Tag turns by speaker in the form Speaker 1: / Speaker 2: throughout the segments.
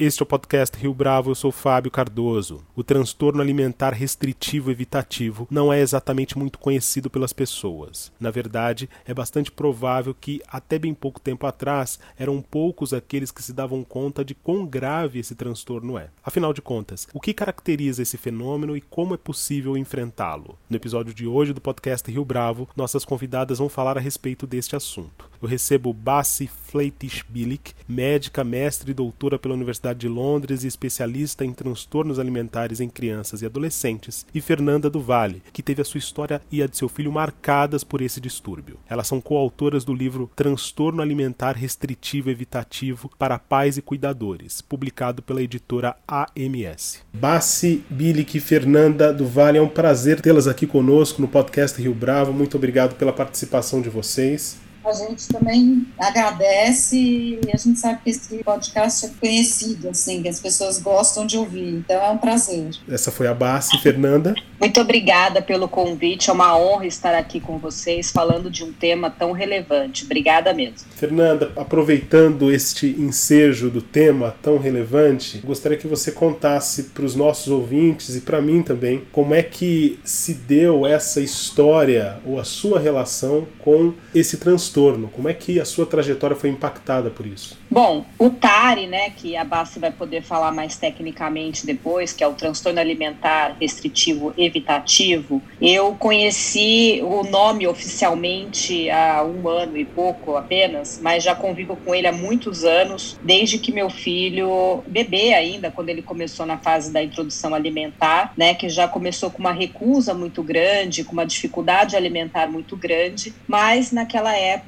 Speaker 1: Este é o podcast Rio Bravo, eu sou Fábio Cardoso. O transtorno alimentar restritivo evitativo não é exatamente muito conhecido pelas pessoas. Na verdade, é bastante provável que, até bem pouco tempo atrás, eram poucos aqueles que se davam conta de quão grave esse transtorno é. Afinal de contas, o que caracteriza esse fenômeno e como é possível enfrentá-lo? No episódio de hoje do podcast Rio Bravo, nossas convidadas vão falar a respeito deste assunto. Eu recebo Bassi Fleitish-Bilic, médica, mestre e doutora pela Universidade Universidade de Londres e especialista em transtornos alimentares em crianças e adolescentes, e Fernanda do Vale, que teve a sua história e a de seu filho marcadas por esse distúrbio. Elas são coautoras do livro Transtorno Alimentar Restritivo Evitativo para Pais e Cuidadores, publicado pela editora AMS. Bassi, Bilic e Fernanda do Vale, é um prazer tê-las aqui conosco no podcast Rio Bravo. Muito obrigado pela participação de vocês
Speaker 2: a gente também agradece e a gente sabe que esse podcast é conhecido, assim, que as pessoas gostam de ouvir. Então é um prazer.
Speaker 1: Essa foi a Bassi, Fernanda.
Speaker 3: Muito obrigada pelo convite. É uma honra estar aqui com vocês falando de um tema tão relevante. Obrigada mesmo.
Speaker 1: Fernanda, aproveitando este ensejo do tema tão relevante, gostaria que você contasse para os nossos ouvintes e para mim também como é que se deu essa história ou a sua relação com esse transtorno transtorno? Como é que a sua trajetória foi impactada por isso?
Speaker 3: Bom, o TARI, né, que a Bassi vai poder falar mais tecnicamente depois, que é o transtorno alimentar restritivo evitativo, eu conheci o nome oficialmente há um ano e pouco apenas, mas já convivo com ele há muitos anos, desde que meu filho, bebê ainda, quando ele começou na fase da introdução alimentar, né, que já começou com uma recusa muito grande, com uma dificuldade alimentar muito grande, mas naquela época,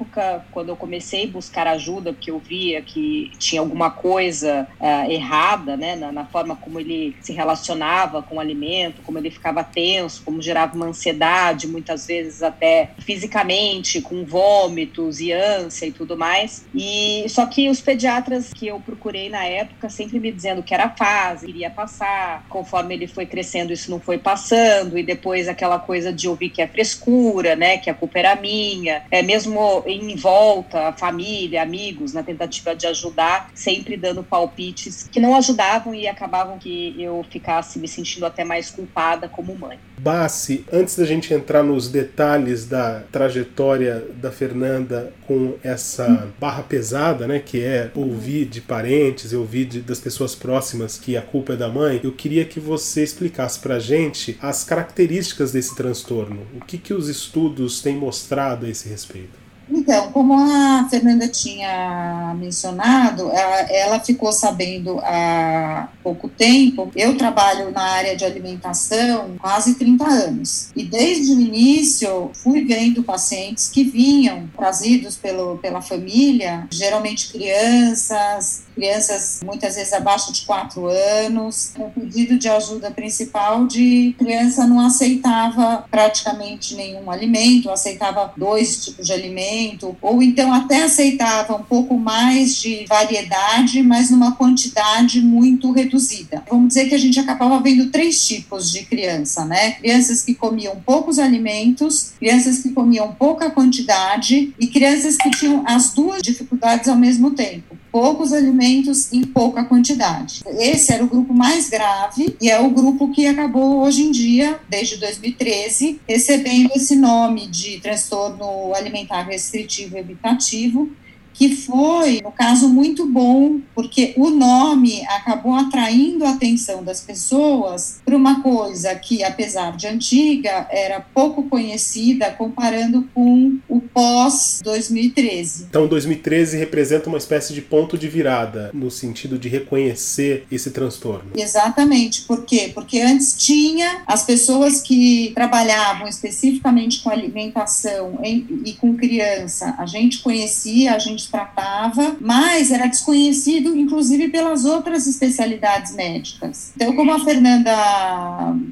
Speaker 3: quando eu comecei a buscar ajuda, porque eu via que que tinha alguma coisa uh, errada né, na, na, forma como ele se relacionava com o alimento, como ele ficava tenso, como gerava uma ansiedade, muitas vezes até fisicamente, com vômitos e ânsia e tudo mais. E só que os pediatras que eu procurei na época sempre me dizendo que era fase, iria passar, conforme ele foi crescendo, isso não foi passando, e depois aquela coisa de ouvir que é frescura, né, que a culpa era minha, é mesmo em volta, família, amigos, na tentativa de ajudar, sempre dando palpites que não ajudavam e acabavam que eu ficasse me sentindo até mais culpada como mãe.
Speaker 1: Bassi, antes da gente entrar nos detalhes da trajetória da Fernanda com essa barra pesada, né, que é ouvir de parentes ouvir de, das pessoas próximas que a culpa é da mãe, eu queria que você explicasse pra gente as características desse transtorno. O que, que os estudos têm mostrado a esse respeito?
Speaker 2: Então, como a Fernanda tinha mencionado, ela, ela, ficou sabendo há pouco tempo. Eu trabalho na área de alimentação quase 30 anos. E desde o início fui vendo pacientes que vinham trazidos pelo, pela família, geralmente crianças, crianças muitas vezes abaixo de 4 anos. O pedido de ajuda principal de criança não aceitava praticamente nenhum alimento, aceitava dois tipos de alimento, ou então até aceitava um pouco mais de variedade, mas numa quantidade muito reduzida. Vamos dizer que a gente acabava vendo três tipos de criança, né? Crianças que comiam poucos alimentos, crianças que comiam pouca quantidade e crianças que tinham as duas dificuldades ao mesmo tempo poucos alimentos em pouca quantidade. Esse era o grupo mais grave e é o grupo que acabou hoje em dia, desde 2013, recebendo esse nome de transtorno alimentar restritivo evitativo, que foi, no caso, muito bom, porque o nome acabou atraindo a atenção das pessoas para uma coisa que, apesar de antiga, era pouco conhecida comparando com o pós-2013.
Speaker 1: Então, 2013 representa uma espécie de ponto de virada no sentido de reconhecer esse transtorno.
Speaker 2: Exatamente. Por quê? Porque antes tinha as pessoas que trabalhavam especificamente com alimentação e com criança, a gente conhecia, a gente gente tratava, mas era desconhecido, inclusive, pelas outras especialidades médicas. Então, como a Fernanda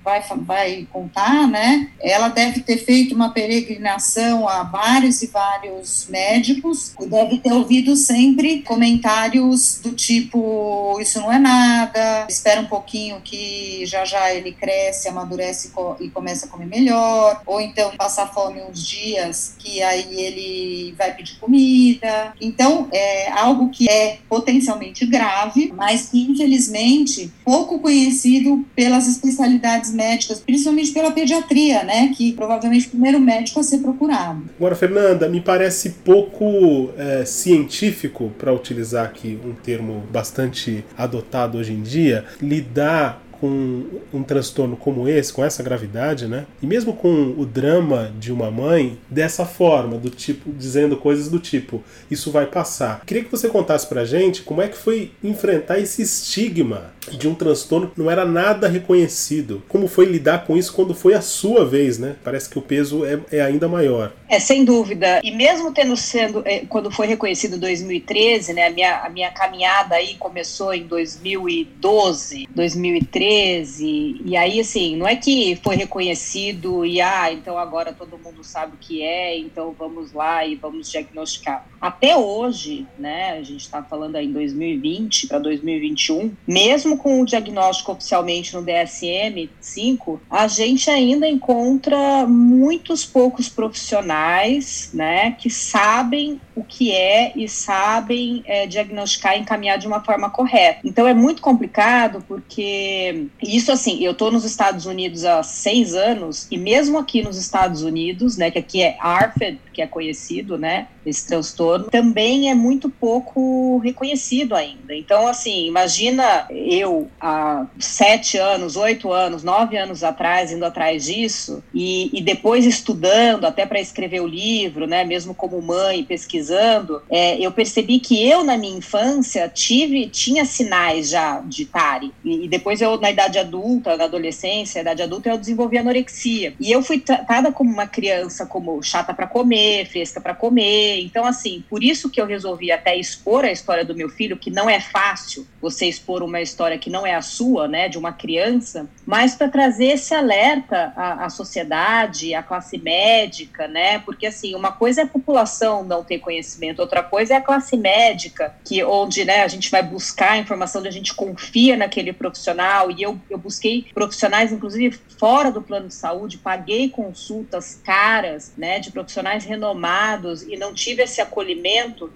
Speaker 2: vai, vai contar, né, ela deve ter feito uma peregrinação a vários e vários médicos, e deve ter ouvido sempre comentários do tipo: Isso não é nada, espera um pouquinho que já já ele cresce, amadurece e começa a comer melhor, ou então passar fome uns dias, que aí ele vai pedir comida. Então, é algo que é potencialmente grave, mas que infelizmente pouco conhecido pelas especialidades médicas, principalmente pela pediatria, né, que provavelmente o primeiro médico a ser procurado.
Speaker 1: Agora, Fernanda, me parece pouco é, científico, para utilizar aqui um termo bastante adotado hoje em dia, lidar com um transtorno como esse, com essa gravidade, né? E mesmo com o drama de uma mãe dessa forma, do tipo dizendo coisas do tipo, isso vai passar. Queria que você contasse pra gente como é que foi enfrentar esse estigma de um transtorno que não era nada reconhecido. Como foi lidar com isso quando foi a sua vez, né? Parece que o peso é, é ainda maior.
Speaker 3: É, sem dúvida. E mesmo tendo sendo, é, quando foi reconhecido em 2013, né? A minha, a minha caminhada aí começou em 2012, 2013 13. E aí, assim, não é que foi reconhecido e, ah, então agora todo mundo sabe o que é, então vamos lá e vamos diagnosticar. Até hoje, né, a gente está falando aí em 2020 para 2021, mesmo com o diagnóstico oficialmente no DSM-5, a gente ainda encontra muitos poucos profissionais, né, que sabem o que é e sabem é, diagnosticar e encaminhar de uma forma correta. Então é muito complicado porque isso assim, eu estou nos Estados Unidos há seis anos e mesmo aqui nos Estados Unidos, né, que aqui é ARFED, que é conhecido, né, esse transtorno, também é muito pouco reconhecido ainda. Então, assim, imagina eu há sete anos, oito anos, nove anos atrás, indo atrás disso e, e depois estudando até para escrever o livro, né, mesmo como mãe pesquisando, é, eu percebi que eu na minha infância tive tinha sinais já de TARI e, e depois eu na idade adulta, na adolescência, idade adulta, eu desenvolvi anorexia. E eu fui tratada como uma criança como chata para comer, fresca para comer. Então, assim, por isso que eu resolvi até expor a história do meu filho, que não é fácil você expor uma história que não é a sua, né, de uma criança, mas para trazer esse alerta à, à sociedade, à classe médica, né? Porque assim, uma coisa é a população não ter conhecimento, outra coisa é a classe médica, que onde, né, a gente vai buscar a informação, onde a gente confia naquele profissional e eu, eu busquei profissionais, inclusive fora do plano de saúde, paguei consultas caras, né, de profissionais renomados e não tive esse acolhimento.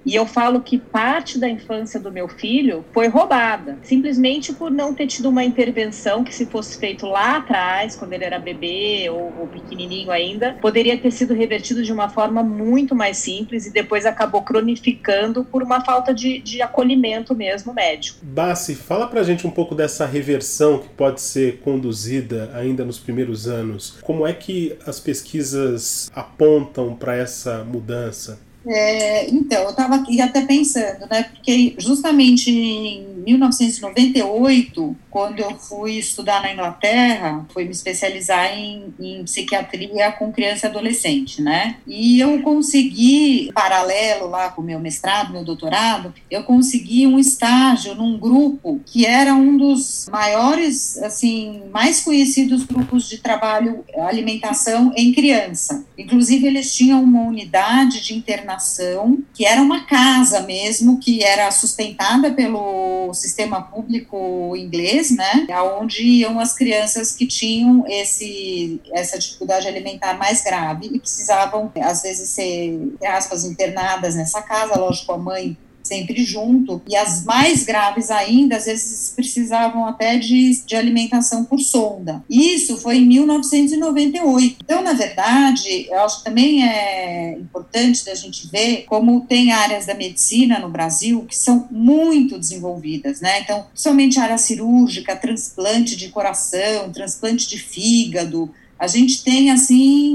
Speaker 3: E eu falo que parte da infância do meu filho foi roubada, simplesmente por não ter tido uma intervenção que, se fosse feito lá atrás, quando ele era bebê ou, ou pequenininho ainda, poderia ter sido revertido de uma forma muito mais simples e depois acabou cronificando por uma falta de, de acolhimento mesmo médico.
Speaker 1: Bassi, fala pra gente um pouco dessa reversão que pode ser conduzida ainda nos primeiros anos. Como é que as pesquisas apontam para essa mudança?
Speaker 2: É, então, eu estava aqui até pensando, né, porque justamente em 1998, quando eu fui estudar na Inglaterra, fui me especializar em, em psiquiatria com criança e adolescente, né, e eu consegui, paralelo lá com meu mestrado, meu doutorado, eu consegui um estágio num grupo que era um dos maiores, assim, mais conhecidos grupos de trabalho alimentação em criança. Inclusive, eles tinham uma unidade de internação que era uma casa mesmo, que era sustentada pelo sistema público inglês, né, onde iam as crianças que tinham esse, essa dificuldade alimentar mais grave e precisavam, às vezes, ser, aspas, internadas nessa casa, lógico, a mãe sempre junto, e as mais graves ainda, às vezes precisavam até de, de alimentação por sonda. Isso foi em 1998. Então, na verdade, eu acho que também é importante da gente ver como tem áreas da medicina no Brasil que são muito desenvolvidas, né? Então, somente área cirúrgica, transplante de coração, transplante de fígado, a gente tem assim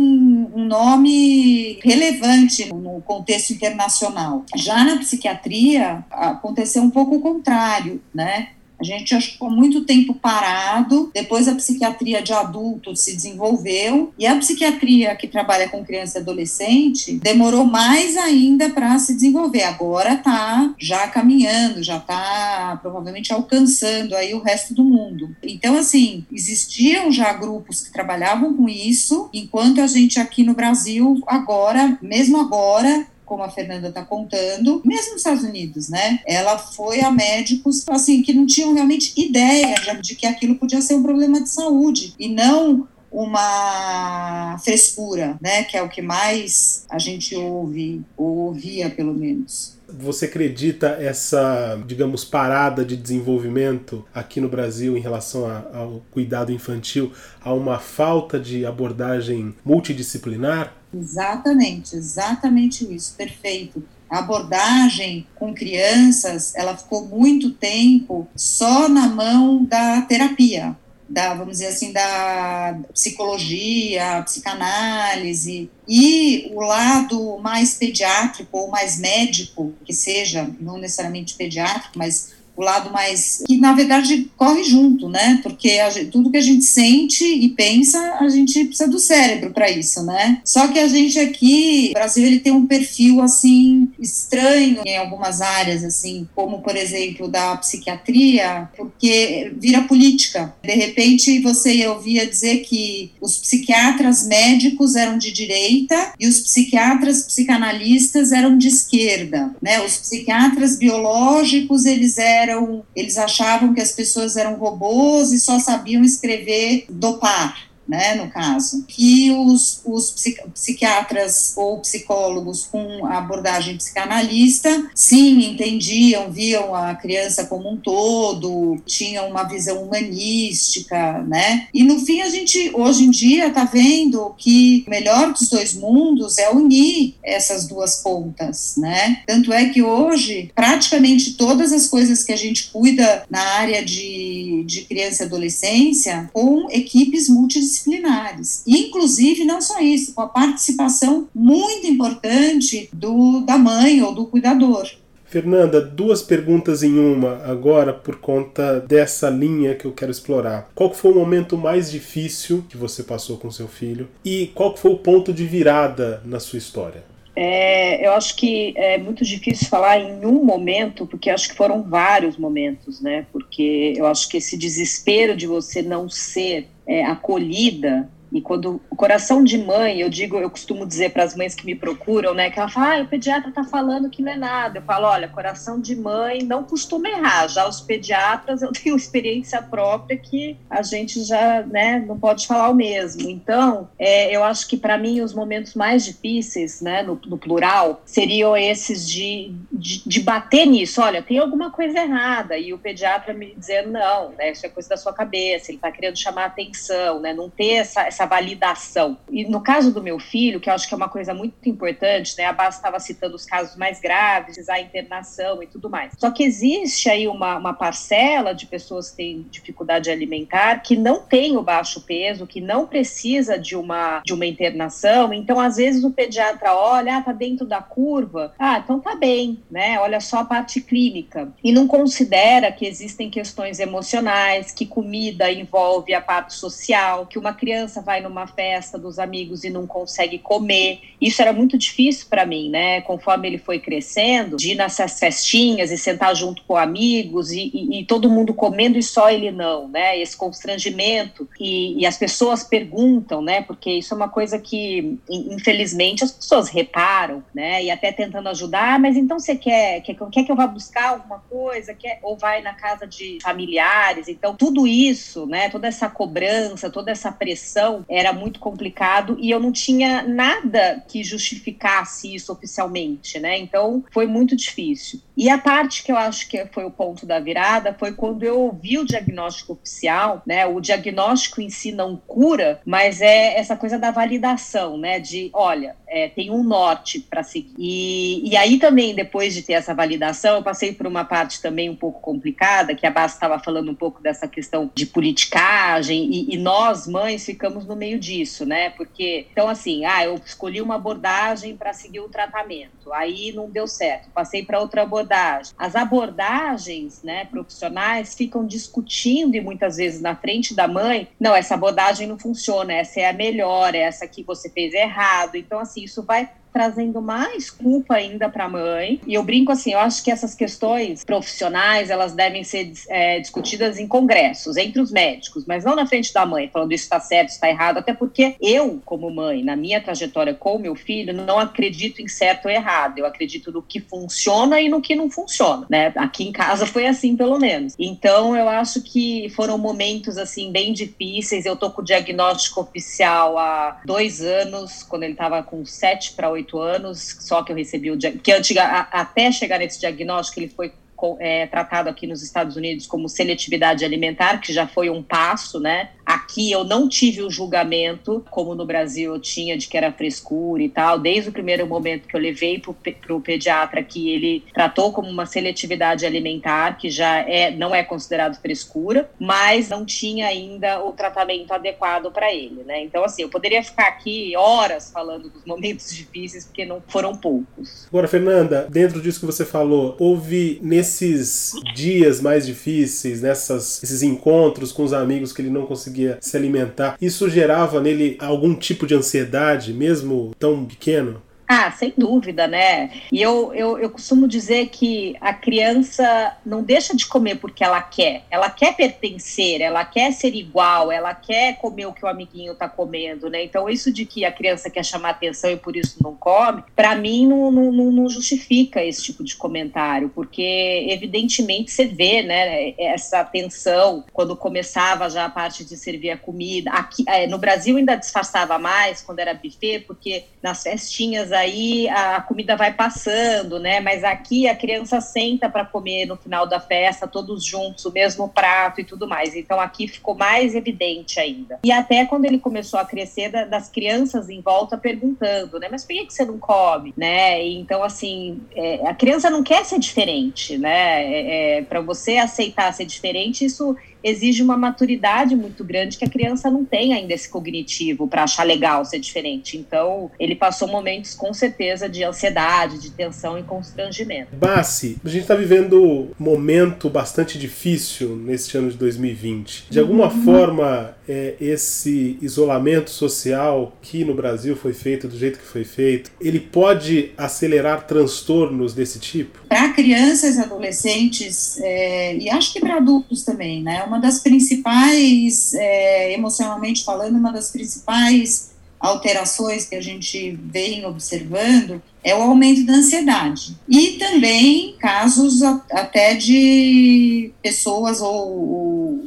Speaker 2: um nome relevante no contexto internacional. Já na psiquiatria aconteceu um pouco o contrário, né? A gente ficou muito tempo parado, depois a psiquiatria de adulto se desenvolveu, e a psiquiatria que trabalha com criança e adolescente demorou mais ainda para se desenvolver. Agora está já caminhando, já está provavelmente alcançando aí o resto do mundo. Então, assim, existiam já grupos que trabalhavam com isso, enquanto a gente aqui no Brasil, agora, mesmo agora, como a Fernanda está contando, mesmo nos Estados Unidos, né? Ela foi a médicos assim que não tinham realmente ideia de que aquilo podia ser um problema de saúde e não uma frescura, né? Que é o que mais a gente ouve, ou ouvia pelo menos.
Speaker 1: Você acredita essa, digamos, parada de desenvolvimento aqui no Brasil em relação a, ao cuidado infantil a uma falta de abordagem multidisciplinar?
Speaker 2: Exatamente, exatamente isso, perfeito. A abordagem com crianças, ela ficou muito tempo só na mão da terapia, da, vamos dizer assim, da psicologia, psicanálise, e o lado mais pediátrico ou mais médico, que seja, não necessariamente pediátrico, mas o lado mais que na verdade corre junto, né? Porque gente, tudo que a gente sente e pensa, a gente precisa do cérebro para isso, né? Só que a gente aqui, o Brasil, ele tem um perfil assim estranho em algumas áreas, assim, como por exemplo da psiquiatria, porque vira política. De repente você ouvia dizer que os psiquiatras médicos eram de direita e os psiquiatras psicanalistas eram de esquerda, né? Os psiquiatras biológicos eles eram eram, eles achavam que as pessoas eram robôs e só sabiam escrever dopar né, no caso, que os, os psiquiatras ou psicólogos com abordagem psicanalista, sim, entendiam, viam a criança como um todo, tinham uma visão humanística, né, e no fim a gente, hoje em dia, está vendo que o melhor dos dois mundos é unir essas duas pontas, né, tanto é que hoje, praticamente todas as coisas que a gente cuida na área de, de criança e adolescência, com equipes multidisciplinares multidisciplinares. Inclusive, não só isso, com a participação muito importante do, da mãe ou do cuidador.
Speaker 1: Fernanda, duas perguntas em uma agora por conta dessa linha que eu quero explorar. Qual foi o momento mais difícil que você passou com seu filho e qual foi o ponto de virada na sua história?
Speaker 3: É, eu acho que é muito difícil falar em um momento, porque acho que foram vários momentos, né? Porque eu acho que esse desespero de você não ser é, acolhida e quando o coração de mãe, eu digo, eu costumo dizer para as mães que me procuram, né, que ela fala, ah, o pediatra tá falando que não é nada. Eu falo, olha, coração de mãe não costuma errar. Já os pediatras, eu tenho experiência própria que a gente já, né, não pode falar o mesmo. Então, é, eu acho que para mim os momentos mais difíceis, né, no, no plural, seriam esses de, de, de, bater nisso. Olha, tem alguma coisa errada e o pediatra me dizendo não, né, isso é coisa da sua cabeça. Ele está querendo chamar atenção, né, não ter essa, essa essa validação. E no caso do meu filho, que eu acho que é uma coisa muito importante, né? A Bas estava citando os casos mais graves, a internação e tudo mais. Só que existe aí uma, uma parcela de pessoas que têm dificuldade alimentar que não tem o baixo peso, que não precisa de uma, de uma internação. Então, às vezes, o pediatra olha, ah, tá dentro da curva, ah, então tá bem, né? Olha só a parte clínica. E não considera que existem questões emocionais, que comida envolve a parte social, que uma criança vai numa festa dos amigos e não consegue comer. Isso era muito difícil para mim, né? Conforme ele foi crescendo, de ir nessas festinhas e sentar junto com amigos e, e, e todo mundo comendo e só ele não, né? Esse constrangimento. E, e, as pessoas perguntam, né? Porque isso é uma coisa que, infelizmente, as pessoas reparam, né? E até tentando ajudar, ah, mas então você quer, quer, quer que eu vá buscar alguma coisa? Quer, ou vai na casa de familiares? Então, tudo isso, né? Toda essa cobrança, toda essa pressão era muito complicado e eu não tinha nada que justificasse isso oficialmente, né? Então foi muito difícil. E a parte que eu acho que foi o ponto da virada foi quando eu ouvi o diagnóstico oficial, né? O diagnóstico em si não cura, mas é essa coisa da validação, né? De olha, é, tem um norte para seguir. E, e aí também, depois de ter essa validação, eu passei por uma parte também um pouco complicada, que a Basta estava falando um pouco dessa questão de politicagem, e, e nós, mães, ficamos no meio disso, né? Porque, então, assim, ah, eu escolhi uma abordagem para seguir o tratamento, aí não deu certo, passei para outra abordagem. As abordagens, né, profissionais ficam discutindo e muitas vezes na frente da mãe, não, essa abordagem não funciona, essa é a melhor, essa que você fez errado. Então, assim, isso vai trazendo mais culpa ainda para a mãe. E eu brinco assim, eu acho que essas questões profissionais elas devem ser é, discutidas em congressos entre os médicos, mas não na frente da mãe, falando isso está certo, está errado, até porque eu, como mãe, na minha trajetória com o meu filho, não acredito em certo ou errado. Eu acredito no que funciona e no que não funciona, né? Aqui em casa foi assim, pelo menos. Então, eu acho que foram momentos assim bem difíceis. Eu tô com o diagnóstico oficial há dois anos, quando ele estava com sete para oito oito anos, só que eu recebi o que antiga, a, até chegar nesse diagnóstico ele foi é, tratado aqui nos Estados Unidos como seletividade alimentar, que já foi um passo, né? Aqui eu não tive o julgamento, como no Brasil eu tinha, de que era frescura e tal. Desde o primeiro momento que eu levei para o pediatra, que ele tratou como uma seletividade alimentar, que já é, não é considerado frescura, mas não tinha ainda o tratamento adequado para ele, né? Então, assim, eu poderia ficar aqui horas falando dos momentos difíceis, porque não foram poucos.
Speaker 1: Agora, Fernanda, dentro disso que você falou, houve nesses dias mais difíceis, nessas, esses encontros com os amigos que ele não conseguia se alimentar. Isso gerava nele algum tipo de ansiedade, mesmo tão pequeno?
Speaker 3: Ah, sem dúvida, né? E eu, eu, eu costumo dizer que a criança não deixa de comer porque ela quer. Ela quer pertencer, ela quer ser igual, ela quer comer o que o amiguinho tá comendo, né? Então, isso de que a criança quer chamar atenção e por isso não come, para mim não, não, não justifica esse tipo de comentário, porque evidentemente você vê, né, essa atenção quando começava já a parte de servir a comida. Aqui, é, no Brasil ainda disfarçava mais quando era buffet, porque nas festinhas aí a comida vai passando, né? Mas aqui a criança senta para comer no final da festa, todos juntos, o mesmo prato e tudo mais. Então aqui ficou mais evidente ainda. E até quando ele começou a crescer, da, das crianças em volta perguntando, né? Mas por que, que você não come, né? Então assim, é, a criança não quer ser diferente, né? É, é, para você aceitar ser diferente, isso exige uma maturidade muito grande que a criança não tem ainda esse cognitivo para achar legal ser diferente. Então, ele passou momentos com certeza de ansiedade, de tensão e constrangimento.
Speaker 1: Bassi, a gente está vivendo um momento bastante difícil neste ano de 2020. De alguma uhum. forma, é, esse isolamento social que no Brasil foi feito do jeito que foi feito, ele pode acelerar transtornos desse tipo?
Speaker 2: Para crianças, adolescentes é, e acho que para adultos também, né? Uma das principais, é, emocionalmente falando, uma das principais alterações que a gente vem observando é o aumento da ansiedade. E também casos até de pessoas ou,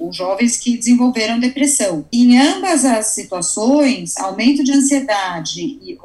Speaker 2: ou, jovens que desenvolveram depressão. Em ambas as situações, aumento de ansiedade e,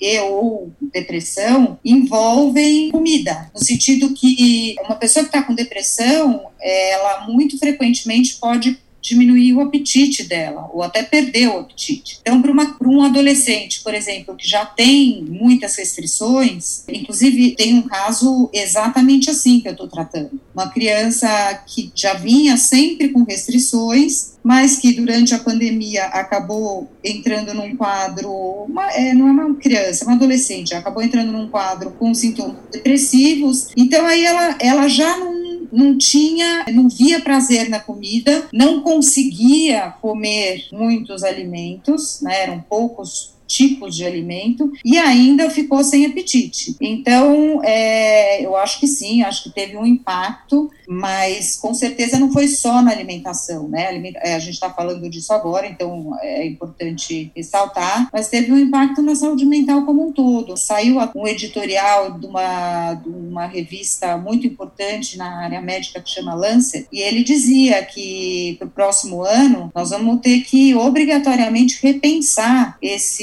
Speaker 2: e ou depressão envolvem comida, no sentido que uma pessoa que está com depressão, ela muito frequentemente pode diminuir o apetite dela, ou até perder o apetite. Então, para um adolescente, por exemplo, que já tem muitas restrições, inclusive tem um caso exatamente assim que eu estou tratando. Uma criança que já vinha sempre com restrições, mas que durante a pandemia acabou entrando num quadro, uma, é, não é uma criança, é uma adolescente, acabou entrando num quadro com sintomas depressivos, então aí ela, ela já não não tinha, não via prazer na comida, não conseguia comer muitos alimentos, né, eram poucos tipos de alimento e ainda ficou sem apetite. Então, é, eu acho que sim, acho que teve um impacto mas com certeza não foi só na alimentação, né? É, a gente está falando disso agora, então é importante ressaltar, mas teve um impacto na saúde mental como um todo. Saiu um editorial de uma, de uma revista muito importante na área médica que chama Lancet, e ele dizia que para o próximo ano nós vamos ter que obrigatoriamente repensar esse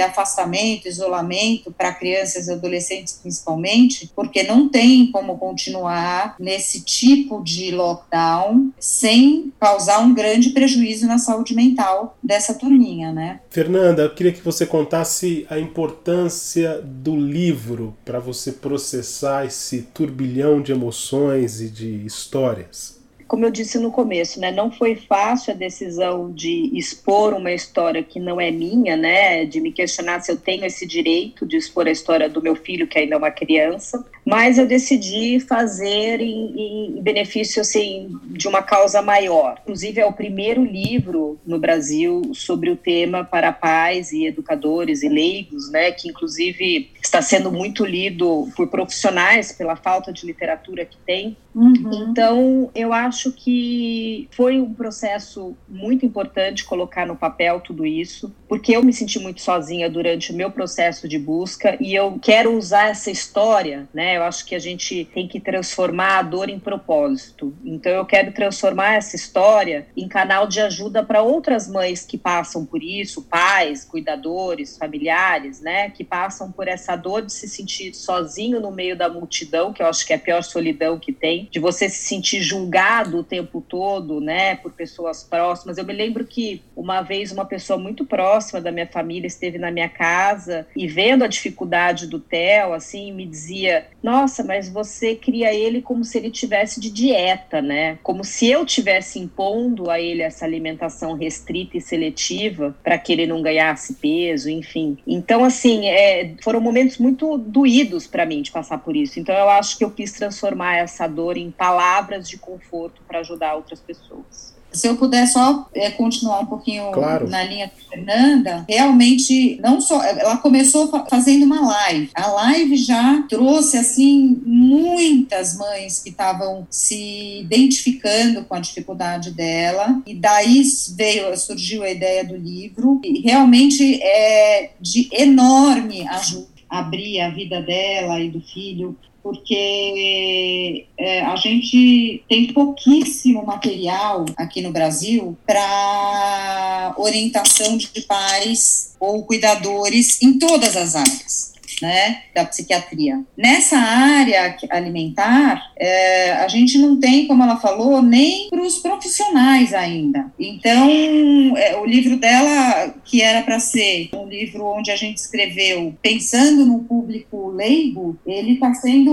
Speaker 2: afastamento, isolamento para crianças e adolescentes principalmente, porque não tem como continuar nesse tipo de lockdown sem causar um grande prejuízo na saúde mental dessa turminha, né?
Speaker 1: Fernanda, eu queria que você contasse a importância do livro para você processar esse turbilhão de emoções e de histórias.
Speaker 3: Como eu disse no começo, né, não foi fácil a decisão de expor uma história que não é minha, né, de me questionar se eu tenho esse direito de expor a história do meu filho, que ainda é uma criança, mas eu decidi fazer em, em benefício, assim, de uma causa maior. Inclusive, é o primeiro livro no Brasil sobre o tema para pais e educadores e leigos, né, que inclusive está sendo muito lido por profissionais pela falta de literatura que tem. Uhum. Então, eu acho que foi um processo muito importante colocar no papel tudo isso, porque eu me senti muito sozinha durante o meu processo de busca e eu quero usar essa história, né? Eu acho que a gente tem que transformar a dor em propósito. Então, eu quero transformar essa história em canal de ajuda para outras mães que passam por isso, pais, cuidadores, familiares, né? Que passam por essa dor de se sentir sozinho no meio da multidão, que eu acho que é a pior solidão que tem, de você se sentir julgado o tempo todo, né, por pessoas próximas. Eu me lembro que uma vez uma pessoa muito próxima da minha família esteve na minha casa e vendo a dificuldade do Theo, assim, me dizia: "Nossa, mas você cria ele como se ele tivesse de dieta, né? Como se eu tivesse impondo a ele essa alimentação restrita e seletiva para que ele não ganhasse peso, enfim. Então, assim, é, foram momentos muito doídos para mim de passar por isso. Então eu acho que eu quis transformar essa dor em palavras de conforto para ajudar outras pessoas.
Speaker 2: Se eu puder só é, continuar um pouquinho claro. na linha da Fernanda, realmente, não só. Ela começou fazendo uma live. A live já trouxe, assim, muitas mães que estavam se identificando com a dificuldade dela, e daí veio, surgiu a ideia do livro, e realmente é de enorme ajuda abrir a vida dela e do filho, porque é, a gente tem pouquíssimo material aqui no Brasil para orientação de pais ou cuidadores em todas as áreas né, da psiquiatria. Nessa área alimentar, é, a gente não tem, como ela falou, nem para os profissionais ainda. Então, é, o livro dela, que era para ser um livro onde a gente escreveu pensando no público leigo, ele está sendo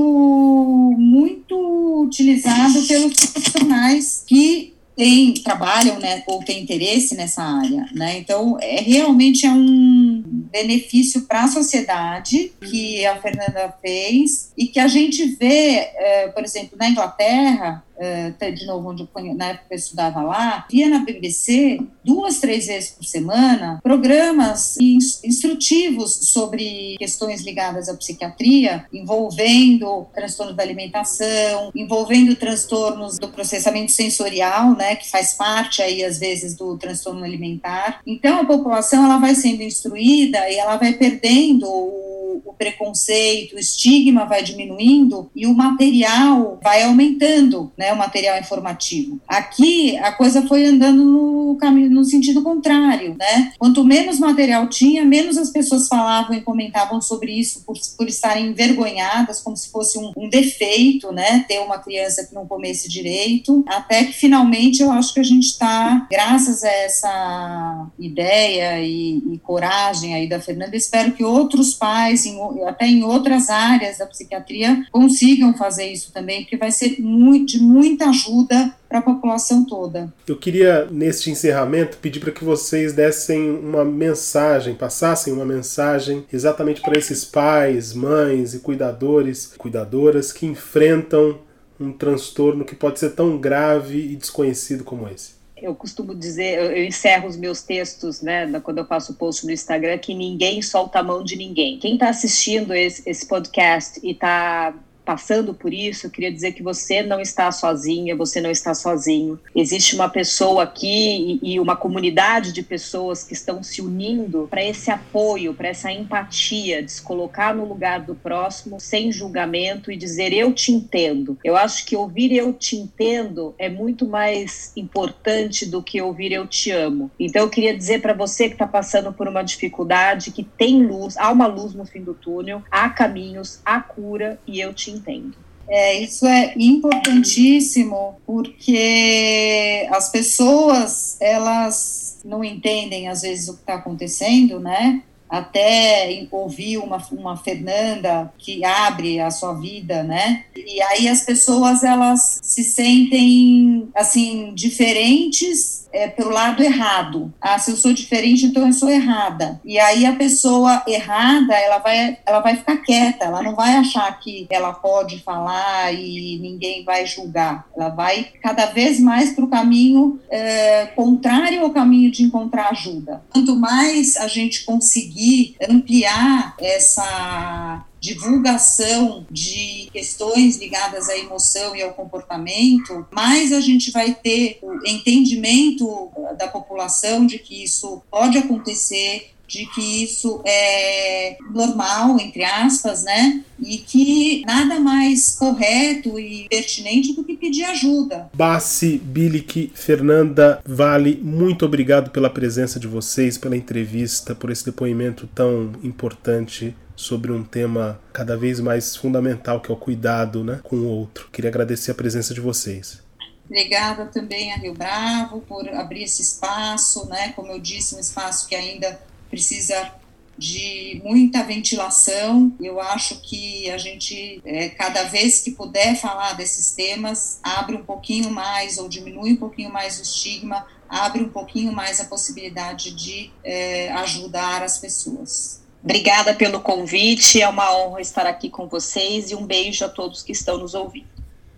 Speaker 2: muito utilizado pelos profissionais que tem, trabalham né, ou têm interesse nessa área. Né? Então, é, realmente é um benefício para a sociedade que a Fernanda fez e que a gente vê, é, por exemplo, na Inglaterra, uh, de novo, onde eu, na época eu estudava lá, via na BBC duas, três vezes por semana programas instrutivos sobre questões ligadas à psiquiatria, envolvendo transtornos da alimentação, envolvendo transtornos do processamento sensorial, né, que faz parte aí às vezes do transtorno alimentar. Então a população ela vai sendo instruída e ela vai perdendo o preconceito, o estigma vai diminuindo e o material vai aumentando, né, o material informativo. Aqui a coisa foi andando no caminho no sentido contrário, né? Quanto menos material tinha, menos as pessoas falavam e comentavam sobre isso por, por estarem envergonhadas, como se fosse um, um defeito, né, ter uma criança que não comesse direito, até que finalmente eu acho que a gente está, graças a essa ideia e, e coragem aí da Fernanda, espero que outros pais em até em outras áreas da psiquiatria, consigam fazer isso também, porque vai ser muito, de muita ajuda para a população toda.
Speaker 1: Eu queria, neste encerramento, pedir para que vocês dessem uma mensagem, passassem uma mensagem exatamente para esses pais, mães e cuidadores, cuidadoras que enfrentam um transtorno que pode ser tão grave e desconhecido como esse
Speaker 3: eu costumo dizer, eu, encerro os meus textos, né, quando eu faço post no Instagram, que ninguém solta a mão de ninguém. Quem está assistindo esse, esse podcast e está passando por isso, eu queria dizer que você não está sozinha, você não está sozinho. Existe uma pessoa aqui e, e uma comunidade de pessoas que estão se unindo para esse apoio, para essa empatia, de se colocar no lugar do próximo sem julgamento e dizer eu te entendo. Eu acho que ouvir eu te entendo é muito mais importante do que ouvir eu te amo. Então eu queria dizer para você que está passando por uma dificuldade que tem luz, há uma luz no fim do túnel, há caminhos, há cura e eu te entendo.
Speaker 2: É, isso é importantíssimo porque as pessoas elas não entendem às vezes o que está acontecendo, né? Até ouvir uma, uma Fernanda que abre a sua vida, né? E aí as pessoas elas se sentem assim diferentes é, pelo lado errado. Ah, se eu sou diferente, então eu sou errada. E aí a pessoa errada, ela vai, ela vai ficar quieta, ela não vai achar que ela pode falar e ninguém vai julgar. Ela vai cada vez mais para o caminho é, contrário ao caminho de encontrar ajuda. Quanto mais a gente conseguir ampliar essa divulgação de questões ligadas à emoção e ao comportamento, mais a gente vai ter o entendimento da população de que isso pode acontecer, de que isso é normal, entre aspas, né? E que nada mais correto e pertinente do que pedir ajuda.
Speaker 1: Bassi, Bilic, Fernanda, Vale, muito obrigado pela presença de vocês, pela entrevista, por esse depoimento tão importante sobre um tema cada vez mais fundamental, que é o cuidado né, com o outro. Queria agradecer a presença de vocês.
Speaker 2: Obrigada também a Rio Bravo por abrir esse espaço, né? Como eu disse, um espaço que ainda precisa de muita ventilação. Eu acho que a gente, é, cada vez que puder falar desses temas, abre um pouquinho mais ou diminui um pouquinho mais o estigma, abre um pouquinho mais a possibilidade de é, ajudar as pessoas.
Speaker 3: Obrigada pelo convite, é uma honra estar aqui com vocês e um beijo a todos que estão nos ouvindo.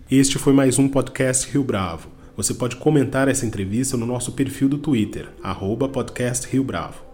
Speaker 1: Este foi mais um podcast Rio Bravo. Você pode comentar essa entrevista no nosso perfil do Twitter, arroba podcast Rio Bravo,